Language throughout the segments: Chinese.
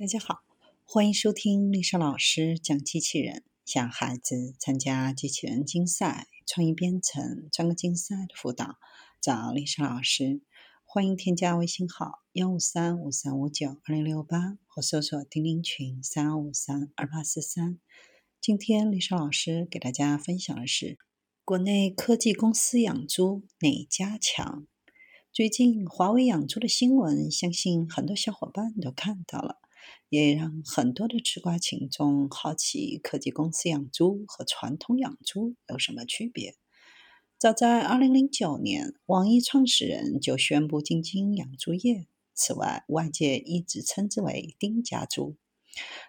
大家好，欢迎收听丽莎老师讲机器人。想孩子参加机器人竞赛、创意编程、专个竞赛的辅导，找丽莎老师。欢迎添加微信号幺五三五三五九二零六八，或搜索钉钉群三五三二八四三。今天丽莎老师给大家分享的是国内科技公司养猪哪家强？最近华为养猪的新闻，相信很多小伙伴都看到了。也让很多的吃瓜群众好奇，科技公司养猪和传统养猪有什么区别？早在2009年，网易创始人就宣布进军养猪业。此外，外界一直称之为“丁家猪”。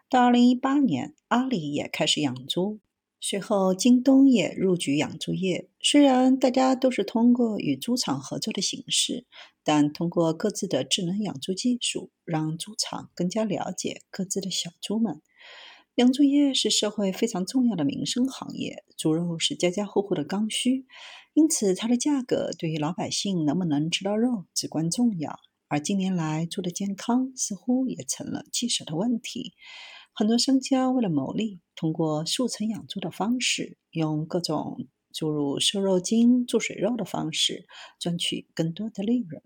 到2018年，阿里也开始养猪。随后，京东也入局养猪业。虽然大家都是通过与猪场合作的形式，但通过各自的智能养猪技术，让猪场更加了解各自的小猪们。养猪业是社会非常重要的民生行业，猪肉是家家户户的刚需，因此它的价格对于老百姓能不能吃到肉至关重要。而近年来，猪的健康似乎也成了棘手的问题。很多商家为了牟利，通过速成养猪的方式，用各种注入瘦肉精、注水肉的方式，赚取更多的利润。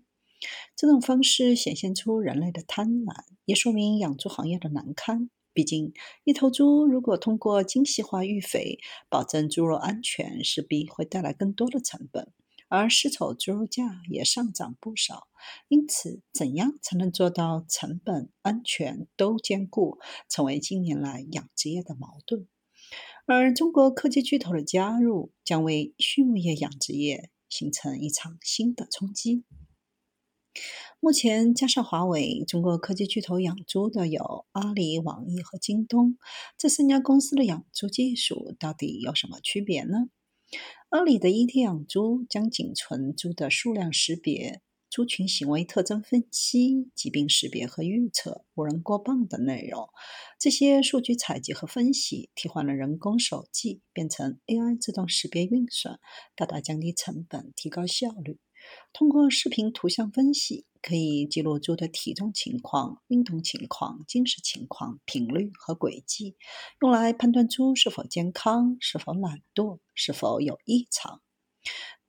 这种方式显现出人类的贪婪，也说明养猪行业的难堪。毕竟，一头猪如果通过精细化育肥，保证猪肉安全，势必会带来更多的成本。而丝绸猪肉价也上涨不少，因此，怎样才能做到成本、安全都兼顾，成为近年来养殖业的矛盾。而中国科技巨头的加入，将为畜牧业养殖业形成一场新的冲击。目前，加上华为，中国科技巨头养猪的有阿里、网易和京东。这三家公司的养猪技术到底有什么区别呢？阿里的 ET 养猪将仅存猪的数量识别、猪群行为特征分析、疾病识别和预测、无人过磅等内容。这些数据采集和分析替换了人工手记，变成 AI 自动识别运算，大大降低成本，提高效率。通过视频、图像分析，可以记录猪的体重情况、运动情况、进食情况、频率和轨迹，用来判断猪是否健康、是否懒惰、是否有异常。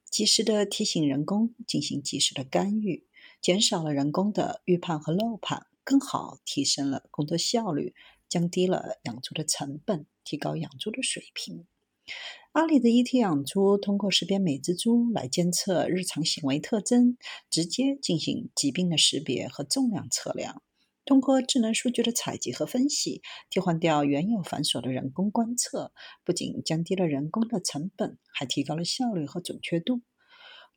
及时的提醒人工进行及时的干预，减少了人工的预判和漏判，更好提升了工作效率，降低了养猪的成本，提高养猪的水平。阿里的 ET 养猪通过识别每只猪来监测日常行为特征，直接进行疾病的识别和重量测量。通过智能数据的采集和分析，替换掉原有繁琐的人工观测，不仅降低了人工的成本，还提高了效率和准确度。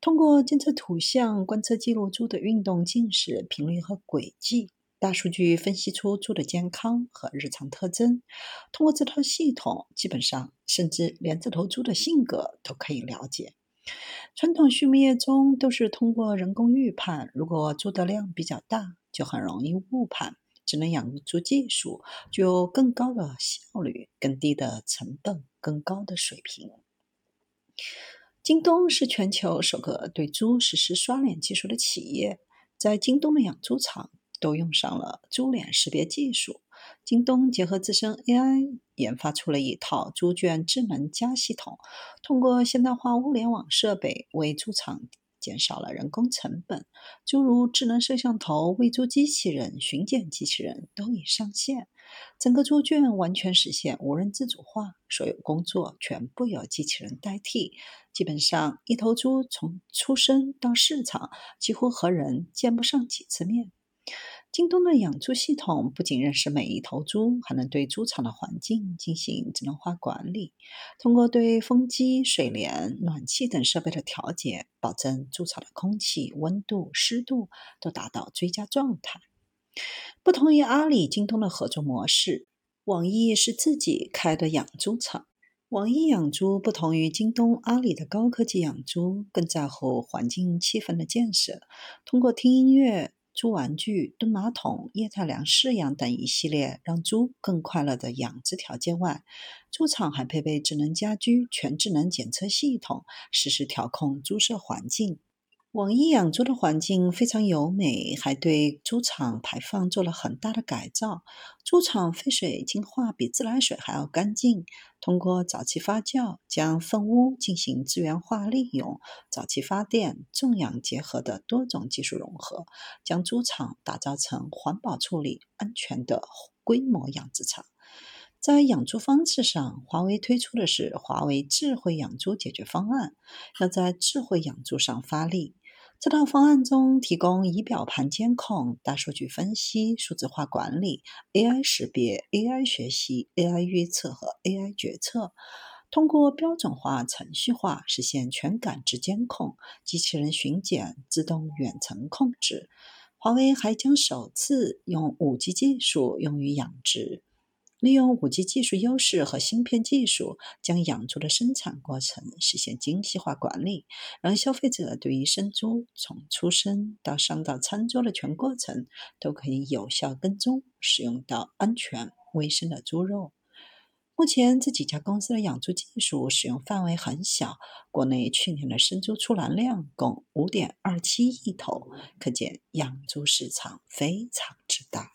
通过监测图像、观测记录猪的运动、进食频率和轨迹。大数据分析出猪的健康和日常特征，通过这套系统，基本上甚至连这头猪的性格都可以了解。传统畜牧业中都是通过人工预判，如果猪的量比较大，就很容易误判。只能养猪技术具有更高的效率、更低的成本、更高的水平。京东是全球首个对猪实施刷脸技术的企业，在京东的养猪场。都用上了猪脸识别技术。京东结合自身 AI，研发出了一套猪圈智能加系统，通过现代化物联网设备，为猪场减少了人工成本。诸如智能摄像头、喂猪机器人、巡检机器人都已上线，整个猪圈完全实现无人自主化，所有工作全部由机器人代替。基本上，一头猪从出生到市场，几乎和人见不上几次面。京东的养猪系统不仅认识每一头猪，还能对猪场的环境进行智能化管理。通过对风机、水帘、暖气等设备的调节，保证猪场的空气温度、湿度都达到最佳状态。不同于阿里、京东的合作模式，网易是自己开的养猪场。网易养猪不同于京东、阿里的高科技养猪，更在乎环境气氛的建设。通过听音乐。猪玩具、蹲马桶、液态粮饲养等一系列让猪更快乐的养殖条件外，猪场还配备智能家居、全智能检测系统，实时调控猪舍环境。网易养猪的环境非常优美，还对猪场排放做了很大的改造。猪场废水净化比自来水还要干净。通过沼气发酵，将粪污进行资源化利用，沼气发电、种养结合的多种技术融合，将猪场打造成环保处理、安全的规模养殖场。在养猪方式上，华为推出的是华为智慧养猪解决方案，要在智慧养猪上发力。这套方案中提供仪表盘监控、大数据分析、数字化管理、AI 识别、AI 学习、AI 预测和 AI 决策，通过标准化、程序化实现全感知监控、机器人巡检、自动远程控制。华为还将首次用 5G 技术用于养殖。利用五 G 技术优势和芯片技术，将养猪的生产过程实现精细化管理，让消费者对于生猪从出生到上到餐桌的全过程都可以有效跟踪，使用到安全卫生的猪肉。目前这几家公司的养猪技术使用范围很小，国内去年的生猪出栏量共五点二七亿头，可见养猪市场非常之大。